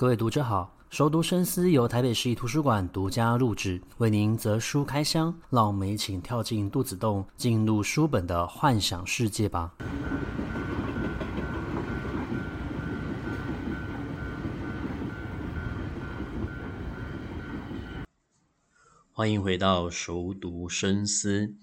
各位读者好，熟读深思由台北市立图书馆独家录制，为您择书开箱，让我们一起跳进肚子洞，进入书本的幻想世界吧。欢迎回到熟读深思。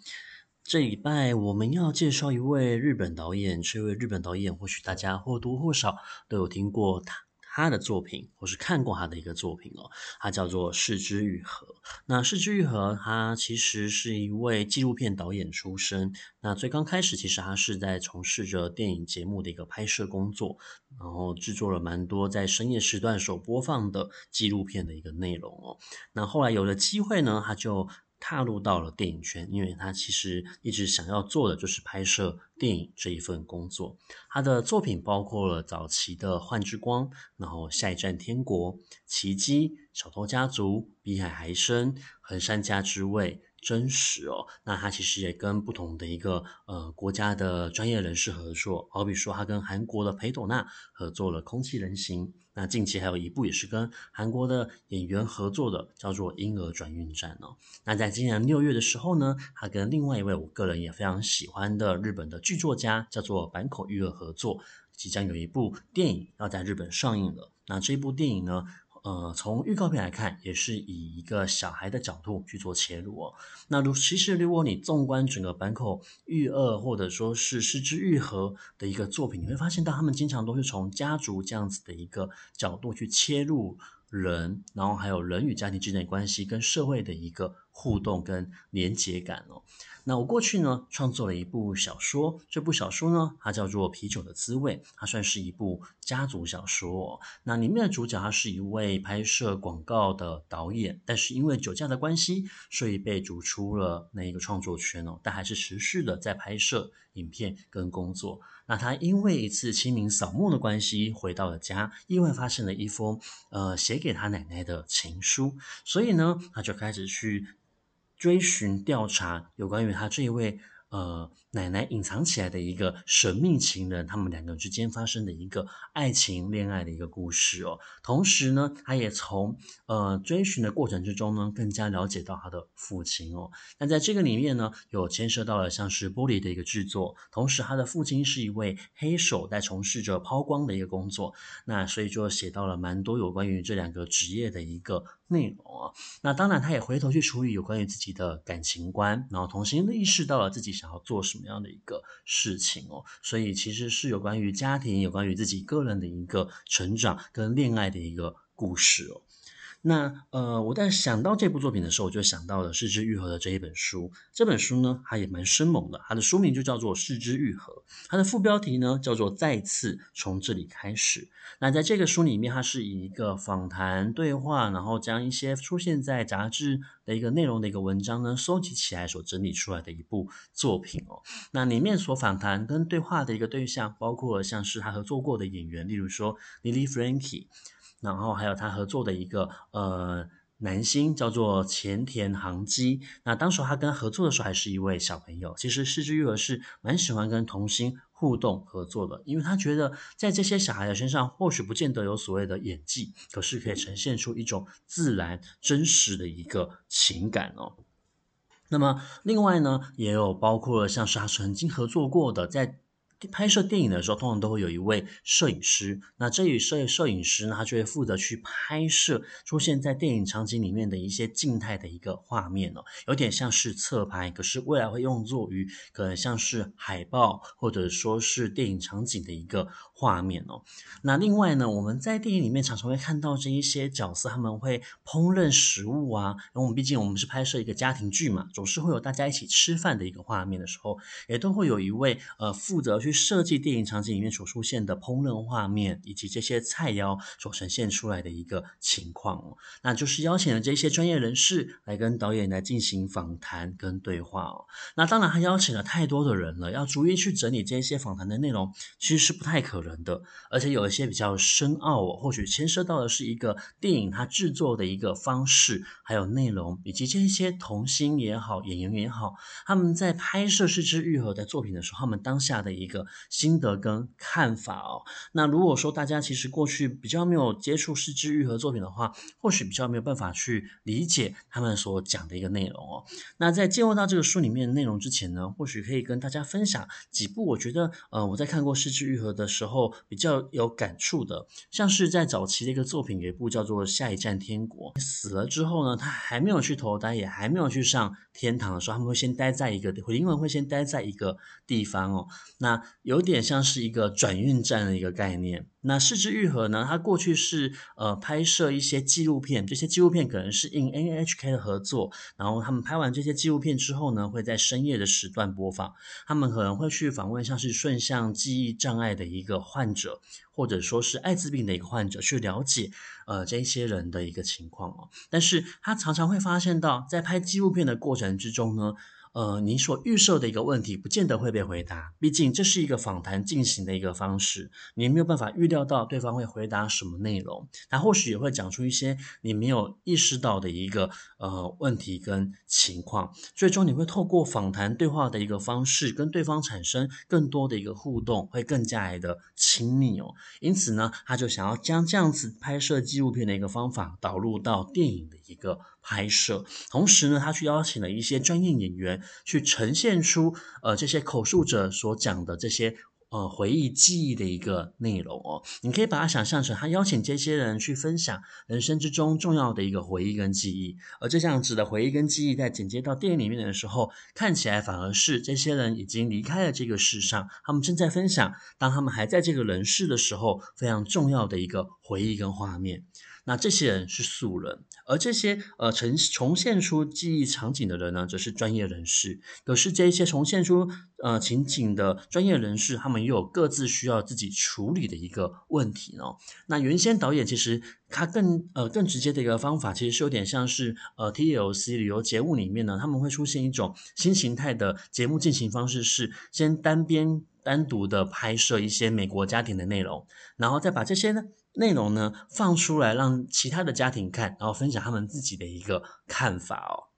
这礼拜我们要介绍一位日本导演，这位日本导演或许大家或多或少都有听过他他的作品，或是看过他的一个作品哦。他叫做是之愈合。那是之愈合他其实是一位纪录片导演出身。那最刚开始其实他是在从事着电影节目的一个拍摄工作，然后制作了蛮多在深夜时段所播放的纪录片的一个内容哦。那后来有了机会呢，他就踏入到了电影圈，因为他其实一直想要做的就是拍摄电影这一份工作。他的作品包括了早期的《幻之光》，然后《下一站天国》、《奇迹》、《小偷家族》、《比海还深》、《横山家之味》。真实哦，那他其实也跟不同的一个呃国家的专业人士合作，好比说他跟韩国的裴斗娜合作了《空气人形》，那近期还有一部也是跟韩国的演员合作的，叫做《婴儿转运站》哦。那在今年六月的时候呢，他跟另外一位我个人也非常喜欢的日本的剧作家，叫做坂口裕二合作，即将有一部电影要在日本上映了。那这部电影呢，呃，从预告片来看，也是以一个小孩的角度去做切入哦。那如其实，如果你纵观整个坂口裕二或者说是是枝裕和的一个作品，你会发现到他们经常都是从家族这样子的一个角度去切入人，然后还有人与家庭之间的关系跟社会的一个互动跟连结感哦。那我过去呢，创作了一部小说，这部小说呢，它叫做《啤酒的滋味》，它算是一部家族小说。那里面的主角他是一位拍摄广告的导演，但是因为酒驾的关系，所以被逐出了那一个创作圈哦。但还是持续的在拍摄影片跟工作。那他因为一次清明扫墓的关系，回到了家，意外发现了一封呃写给他奶奶的情书，所以呢，他就开始去。追寻调查有关于他这一位呃奶奶隐藏起来的一个神秘情人，他们两个之间发生的一个爱情恋爱的一个故事哦。同时呢，他也从呃追寻的过程之中呢，更加了解到他的父亲哦。那在这个里面呢，有牵涉到了像是玻璃的一个制作，同时他的父亲是一位黑手，在从事着抛光的一个工作。那所以就写到了蛮多有关于这两个职业的一个。内容啊，那当然，他也回头去处理有关于自己的感情观，然后同时意识到了自己想要做什么样的一个事情哦，所以其实是有关于家庭、有关于自己个人的一个成长跟恋爱的一个故事哦。那呃，我在想到这部作品的时候，我就想到了是枝裕和的这一本书。这本书呢，它也蛮生猛的，它的书名就叫做《是枝裕和》，它的副标题呢叫做《再次从这里开始》。那在这个书里面，它是以一个访谈对话，然后将一些出现在杂志的一个内容的一个文章呢收集起来所整理出来的一部作品哦。那里面所访谈跟对话的一个对象，包括像是他合作过的演员，例如说 Lily Frankie。然后还有他合作的一个呃男星叫做前田航基，那当时他跟他合作的时候还是一位小朋友。其实是枝裕和是蛮喜欢跟童星互动合作的，因为他觉得在这些小孩的身上或许不见得有所谓的演技，可是可以呈现出一种自然真实的一个情感哦。那么另外呢，也有包括了像是他曾经合作过的在。拍摄电影的时候，通常都会有一位摄影师。那这一摄摄影师呢，他就会负责去拍摄出现在电影场景里面的一些静态的一个画面哦，有点像是侧拍，可是未来会用作于可能像是海报或者说是电影场景的一个画面哦。那另外呢，我们在电影里面常常会看到这一些角色，他们会烹饪食物啊。因为我们毕竟我们是拍摄一个家庭剧嘛，总是会有大家一起吃饭的一个画面的时候，也都会有一位呃负责去设计电影场景里面所出现的烹饪画面，以及这些菜肴所呈现出来的一个情况哦，那就是邀请了这些专业人士来跟导演来进行访谈跟对话哦。那当然，他邀请了太多的人了，要逐一去整理这些访谈的内容，其实是不太可能的。而且有一些比较深奥哦，或许牵涉到的是一个电影它制作的一个方式，还有内容，以及这些童星也好，演员也好，他们在拍摄是枝裕和的作品的时候，他们当下的一个。个心得跟看法哦。那如果说大家其实过去比较没有接触是枝裕和作品的话，或许比较没有办法去理解他们所讲的一个内容哦。那在进入到这个书里面的内容之前呢，或许可以跟大家分享几部我觉得呃我在看过是枝裕和的时候比较有感触的，像是在早期的一个作品，有一部叫做《下一站天国》，死了之后呢，他还没有去投胎，也还没有去上天堂的时候，他们会先待在一个灵魂会先待在一个地方哦，那有点像是一个转运站的一个概念。那是枝裕和呢，他过去是呃拍摄一些纪录片，这些纪录片可能是应 NHK 的合作，然后他们拍完这些纪录片之后呢，会在深夜的时段播放。他们可能会去访问像是顺向记忆障碍的一个患者，或者说是艾滋病的一个患者，去了解呃这些人的一个情况哦。但是他常常会发现到，在拍纪录片的过程之中呢。呃，你所预设的一个问题，不见得会被回答。毕竟这是一个访谈进行的一个方式，你没有办法预料到对方会回答什么内容。他或许也会讲出一些你没有意识到的一个呃问题跟情况。最终，你会透过访谈对话的一个方式，跟对方产生更多的一个互动，会更加的亲密哦。因此呢，他就想要将这样子拍摄纪录片的一个方法导入到电影的一个拍摄，同时呢，他去邀请了一些专业演员去呈现出呃这些口述者所讲的这些呃回忆记忆的一个内容哦。你可以把它想象成他邀请这些人去分享人生之中重要的一个回忆跟记忆，而这样子的回忆跟记忆在剪接到电影里面的时候，看起来反而是这些人已经离开了这个世上，他们正在分享当他们还在这个人世的时候非常重要的一个回忆跟画面。那这些人是素人，而这些呃呈重现出记忆场景的人呢，则是专业人士。可是这些重现出呃情景的专业人士，他们又有各自需要自己处理的一个问题哦。那原先导演其实他更呃更直接的一个方法，其实是有点像是呃 TLC 旅游节目里面呢，他们会出现一种新形态的节目进行方式，是先单边单独的拍摄一些美国家庭的内容，然后再把这些呢。内容呢放出来，让其他的家庭看，然后分享他们自己的一个看法哦。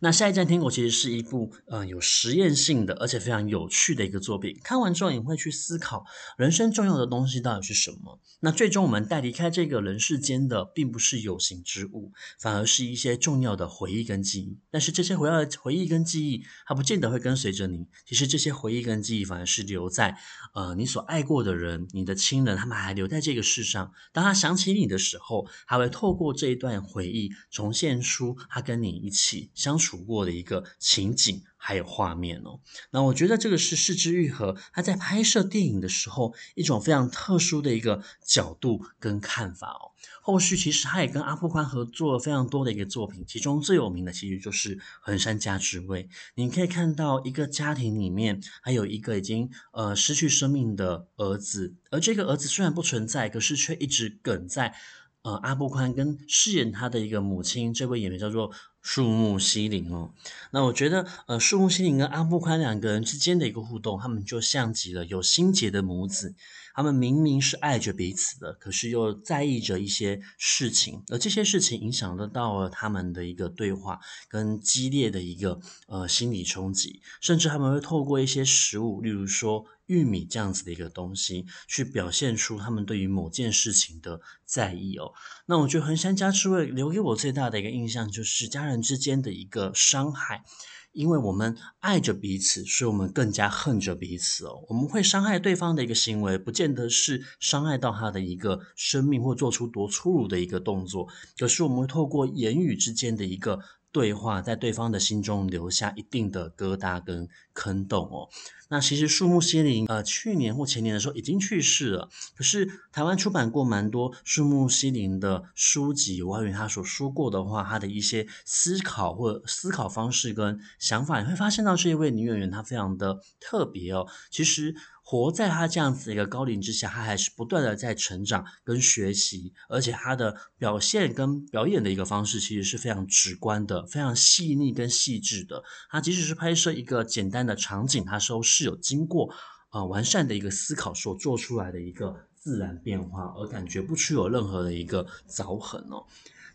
那下一站天国其实是一部呃有实验性的，而且非常有趣的一个作品。看完之后，你会去思考人生重要的东西到底是什么？那最终我们带离开这个人世间的，并不是有形之物，反而是一些重要的回忆跟记忆。但是这些回忆回忆跟记忆，它不见得会跟随着你。其实这些回忆跟记忆，反而是留在呃你所爱过的人、你的亲人，他们还留在这个世上。当他想起你的时候，他会透过这一段回忆，重现出他跟你一起相处处过的一个情景，还有画面哦。那我觉得这个是是枝裕和他在拍摄电影的时候一种非常特殊的一个角度跟看法哦。后续其实他也跟阿布宽合作了非常多的一个作品，其中最有名的其实就是《横山家之味》。你可以看到一个家庭里面还有一个已经呃失去生命的儿子，而这个儿子虽然不存在，可是却一直梗在呃阿布宽跟饰演他的一个母亲，这位演员叫做。树木希林哦，那我觉得，呃，树木希林跟阿布宽两个人之间的一个互动，他们就像极了有心结的母子。他们明明是爱着彼此的，可是又在意着一些事情，而这些事情影响得到了他们的一个对话跟激烈的一个呃心理冲击，甚至他们会透过一些食物，例如说玉米这样子的一个东西，去表现出他们对于某件事情的在意哦。那我觉得横山家之味留给我最大的一个印象，就是家人之间的一个伤害。因为我们爱着彼此，所以我们更加恨着彼此哦。我们会伤害对方的一个行为，不见得是伤害到他的一个生命，或做出多粗鲁的一个动作，可是我们会透过言语之间的一个对话，在对方的心中留下一定的疙瘩跟坑洞哦。那其实树木希林，呃，去年或前年的时候已经去世了。可是台湾出版过蛮多树木希林的书籍，有关于他所说过的话，他的一些思考或思考方式跟想法，你会发现到这一位女演员她非常的特别哦。其实。活在他这样子一个高龄之下，他还是不断的在成长跟学习，而且他的表现跟表演的一个方式其实是非常直观的，非常细腻跟细致的。他即使是拍摄一个简单的场景，他都是有经过呃完善的一个思考所做出来的一个自然变化，而感觉不出有任何的一个凿痕哦。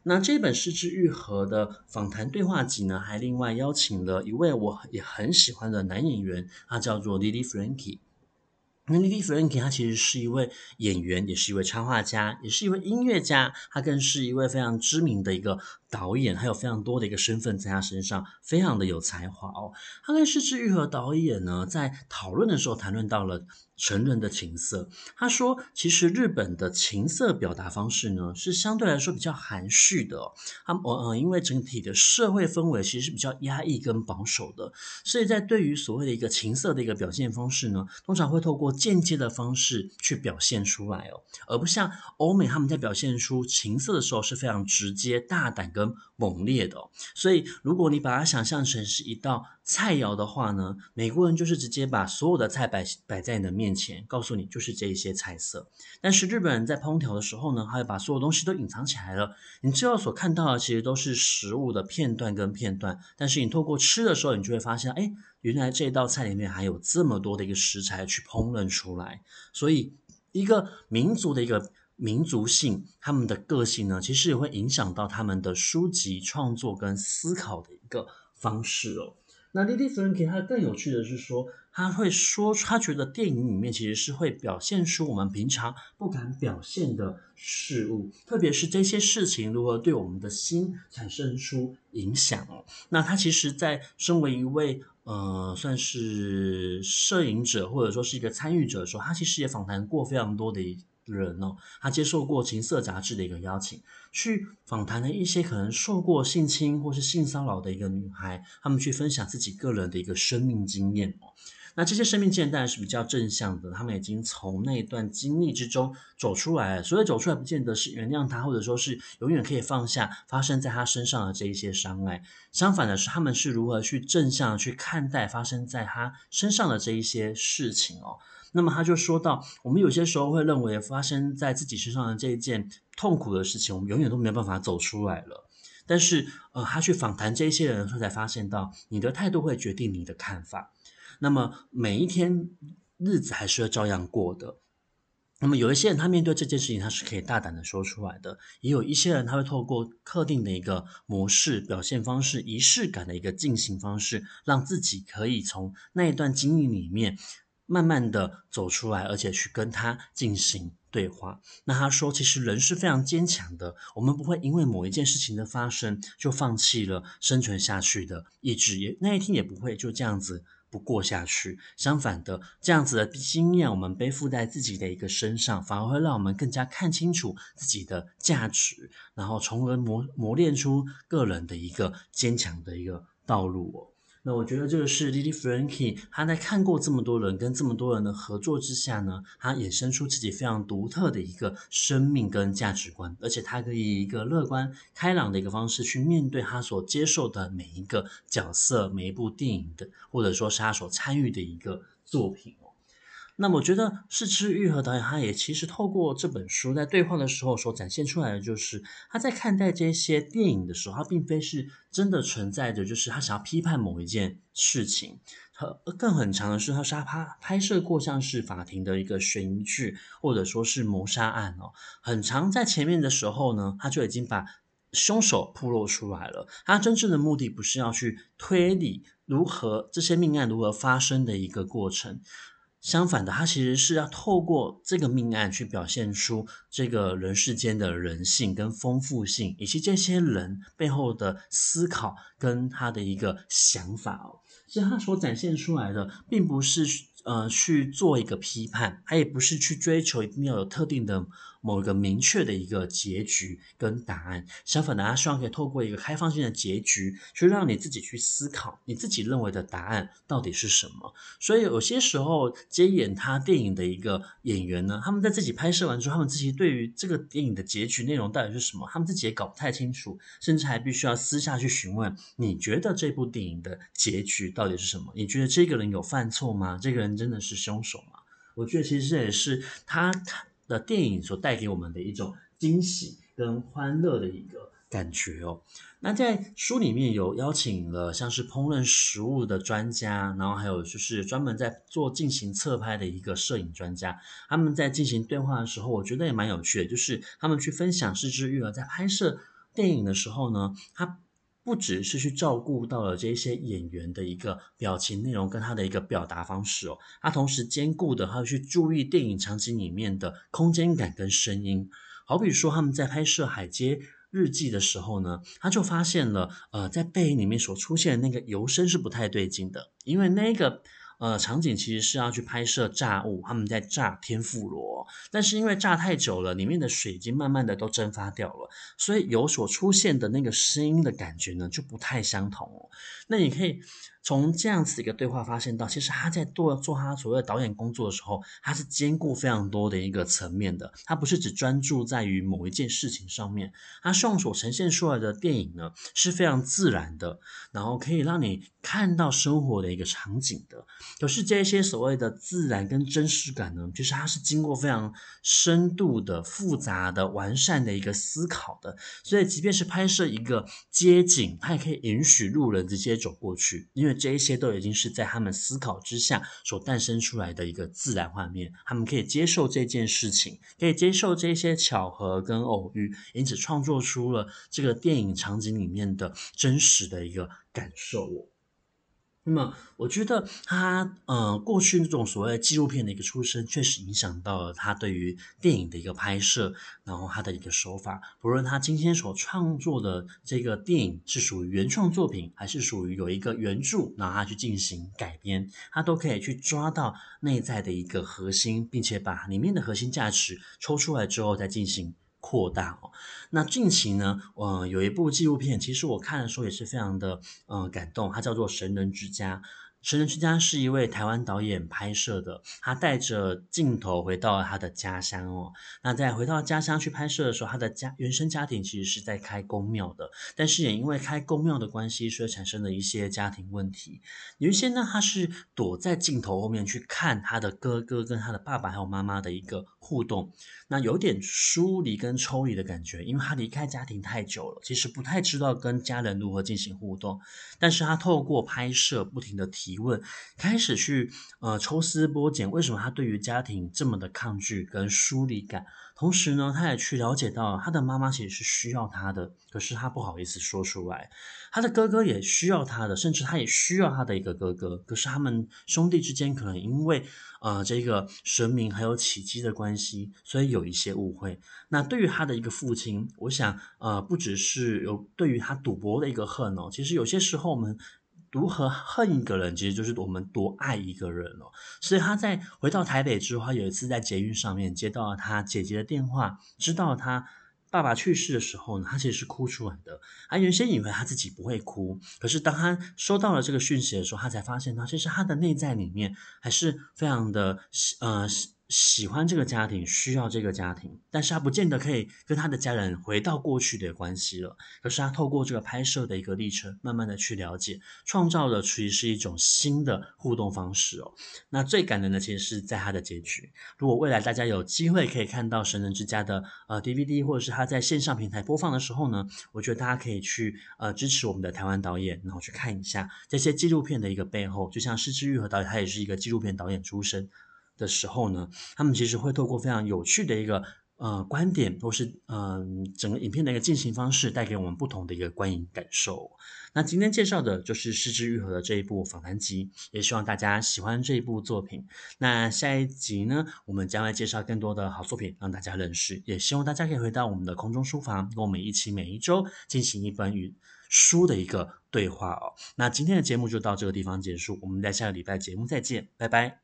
那这本是枝裕和的访谈对话集呢，还另外邀请了一位我也很喜欢的男演员，他叫做 Lily Franky。那 Lily Franky 他其实是一位演员，也是一位插画家，也是一位音乐家，他更是一位非常知名的一个导演，还有非常多的一个身份在他身上，非常的有才华哦。他跟是枝玉和导演呢，在讨论的时候谈论到了。成人的情色，他说，其实日本的情色表达方式呢，是相对来说比较含蓄的。他们呃，因为整体的社会氛围其实是比较压抑跟保守的，所以在对于所谓的一个情色的一个表现方式呢，通常会透过间接的方式去表现出来哦，而不像欧美他们在表现出情色的时候是非常直接、大胆跟猛烈的。所以，如果你把它想象成是一道菜肴的话呢，美国人就是直接把所有的菜摆摆在你的面前，告诉你就是这一些菜色。但是日本人在烹调的时候呢，他会把所有东西都隐藏起来了，你最后所看到的其实都是食物的片段跟片段。但是你透过吃的时候，你就会发现，哎，原来这道菜里面还有这么多的一个食材去烹饪出来。所以，一个民族的一个民族性，他们的个性呢，其实也会影响到他们的书籍创作跟思考的一个方式哦。那 Lily Franky 他更有趣的是说，他会说他觉得电影里面其实是会表现出我们平常不敢表现的事物，特别是这些事情如何对我们的心产生出影响哦。那他其实，在身为一位呃算是摄影者或者说是一个参与者的时候，他其实也访谈过非常多的人哦，他接受过情色杂志的一个邀请，去访谈了一些可能受过性侵或是性骚扰的一个女孩，他们去分享自己个人的一个生命经验哦。那这些生命经验当然是比较正向的，他们已经从那一段经历之中走出来了。所以走出来，不见得是原谅他，或者说是永远可以放下发生在他身上的这一些伤害。相反的是，他们是如何去正向去看待发生在他身上的这一些事情哦。那么他就说到，我们有些时候会认为发生在自己身上的这一件痛苦的事情，我们永远都没有办法走出来了。但是，呃，他去访谈这些人的时候，才发现到，你的态度会决定你的看法。那么每一天日子还是要照样过的。那么有一些人，他面对这件事情，他是可以大胆的说出来的；也有一些人，他会透过特定的一个模式、表现方式、仪式感的一个进行方式，让自己可以从那一段经历里面。慢慢的走出来，而且去跟他进行对话。那他说，其实人是非常坚强的，我们不会因为某一件事情的发生就放弃了生存下去的意志，也那一天也不会就这样子不过下去。相反的，这样子的经验我们背负在自己的一个身上，反而会让我们更加看清楚自己的价值，然后从而磨磨练出个人的一个坚强的一个道路哦。那我觉得这个是 Lily Franky，他在看过这么多人跟这么多人的合作之下呢，他衍生出自己非常独特的一个生命跟价值观，而且他可以以一个乐观开朗的一个方式去面对他所接受的每一个角色、每一部电影的，或者说是他所参与的一个作品。那我觉得是枝裕和导演，他也其实透过这本书在对话的时候所展现出来的，就是他在看待这些电影的时候，他并非是真的存在着，就是他想要批判某一件事情。他更很长的是，他是他拍摄过像是法庭的一个悬疑剧，或者说是谋杀案哦。很长在前面的时候呢，他就已经把凶手暴露出来了。他真正的目的不是要去推理如何这些命案如何发生的一个过程。相反的，他其实是要透过这个命案去表现出这个人世间的人性跟丰富性，以及这些人背后的思考跟他的一个想法哦。其实他所展现出来的，并不是呃去做一个批判，他也不是去追求一定要有特定的。某一个明确的一个结局跟答案，相反的，他希望可以透过一个开放性的结局，去让你自己去思考，你自己认为的答案到底是什么。所以有些时候接演他电影的一个演员呢，他们在自己拍摄完之后，他们自己对于这个电影的结局内容到底是什么，他们自己也搞不太清楚，甚至还必须要私下去询问：你觉得这部电影的结局到底是什么？你觉得这个人有犯错吗？这个人真的是凶手吗？我觉得其实这也是他他。的电影所带给我们的一种惊喜跟欢乐的一个感觉哦。那在书里面有邀请了像是烹饪食物的专家，然后还有就是专门在做进行侧拍的一个摄影专家。他们在进行对话的时候，我觉得也蛮有趣的，就是他们去分享是枝裕和在拍摄电影的时候呢，他不只是去照顾到了这些演员的一个表情内容跟他的一个表达方式哦，他同时兼顾的，他要去注意电影场景里面的空间感跟声音。好比说他们在拍摄《海街日记》的时候呢，他就发现了，呃，在背影里面所出现的那个油声是不太对劲的，因为那个。呃，场景其实是要去拍摄炸物，他们在炸天妇罗，但是因为炸太久了，里面的水已经慢慢的都蒸发掉了，所以有所出现的那个声音的感觉呢，就不太相同。那你可以。从这样子一个对话发现到，其实他在做做他所谓的导演工作的时候，他是兼顾非常多的一个层面的。他不是只专注在于某一件事情上面，他希望所呈现出来的电影呢是非常自然的，然后可以让你看到生活的一个场景的。可是这些所谓的自然跟真实感呢，其实它是经过非常深度的、复杂的、完善的一个思考的。所以，即便是拍摄一个街景，它也可以允许路人直接走过去，因为。这一些都已经是在他们思考之下所诞生出来的一个自然画面，他们可以接受这件事情，可以接受这些巧合跟偶遇，因此创作出了这个电影场景里面的真实的一个感受。那么，我觉得他呃，过去那种所谓纪录片的一个出身，确实影响到了他对于电影的一个拍摄，然后他的一个手法。不论他今天所创作的这个电影是属于原创作品，还是属于有一个原著，然后他去进行改编，他都可以去抓到内在的一个核心，并且把里面的核心价值抽出来之后再进行。扩大哦，那近期呢，呃，有一部纪录片，其实我看的时候也是非常的，呃，感动，它叫做《神人之家》。神人之家是一位台湾导演拍摄的，他带着镜头回到了他的家乡哦。那在回到家乡去拍摄的时候，他的家原生家庭其实是在开公庙的，但是也因为开公庙的关系，所以产生了一些家庭问题。有一些呢，他是躲在镜头后面去看他的哥哥跟他的爸爸还有妈妈的一个互动，那有点疏离跟抽离的感觉，因为他离开家庭太久了，其实不太知道跟家人如何进行互动。但是他透过拍摄，不停的提。问，开始去呃抽丝剥茧，为什么他对于家庭这么的抗拒跟疏离感？同时呢，他也去了解到他的妈妈其实是需要他的，可是他不好意思说出来。他的哥哥也需要他的，甚至他也需要他的一个哥哥，可是他们兄弟之间可能因为呃这个神明还有起乩的关系，所以有一些误会。那对于他的一个父亲，我想呃不只是有对于他赌博的一个恨哦，其实有些时候我们。如何恨一个人，其实就是我们多爱一个人哦。所以他在回到台北之后，他有一次在捷运上面接到了他姐姐的电话，知道他爸爸去世的时候呢，他其实是哭出来的。他原先以为他自己不会哭，可是当他收到了这个讯息的时候，他才发现呢其实他的内在里面还是非常的呃。喜欢这个家庭，需要这个家庭，但是他不见得可以跟他的家人回到过去的关系了。可是他透过这个拍摄的一个历程，慢慢的去了解，创造的其实是一种新的互动方式哦。那最感人的其实是在他的结局。如果未来大家有机会可以看到《神人之家》的呃 DVD，或者是他在线上平台播放的时候呢，我觉得大家可以去呃支持我们的台湾导演，然后去看一下这些纪录片的一个背后。就像是枝裕和导演，他也是一个纪录片导演出身。的时候呢，他们其实会透过非常有趣的一个呃观点，或是嗯、整个影片的一个进行方式，带给我们不同的一个观影感受。那今天介绍的就是失之愈合的这一部访谈集，也希望大家喜欢这一部作品。那下一集呢，我们将来介绍更多的好作品，让大家认识。也希望大家可以回到我们的空中书房，跟我们一起每一周进行一本与书的一个对话哦。那今天的节目就到这个地方结束，我们在下个礼拜节目再见，拜拜。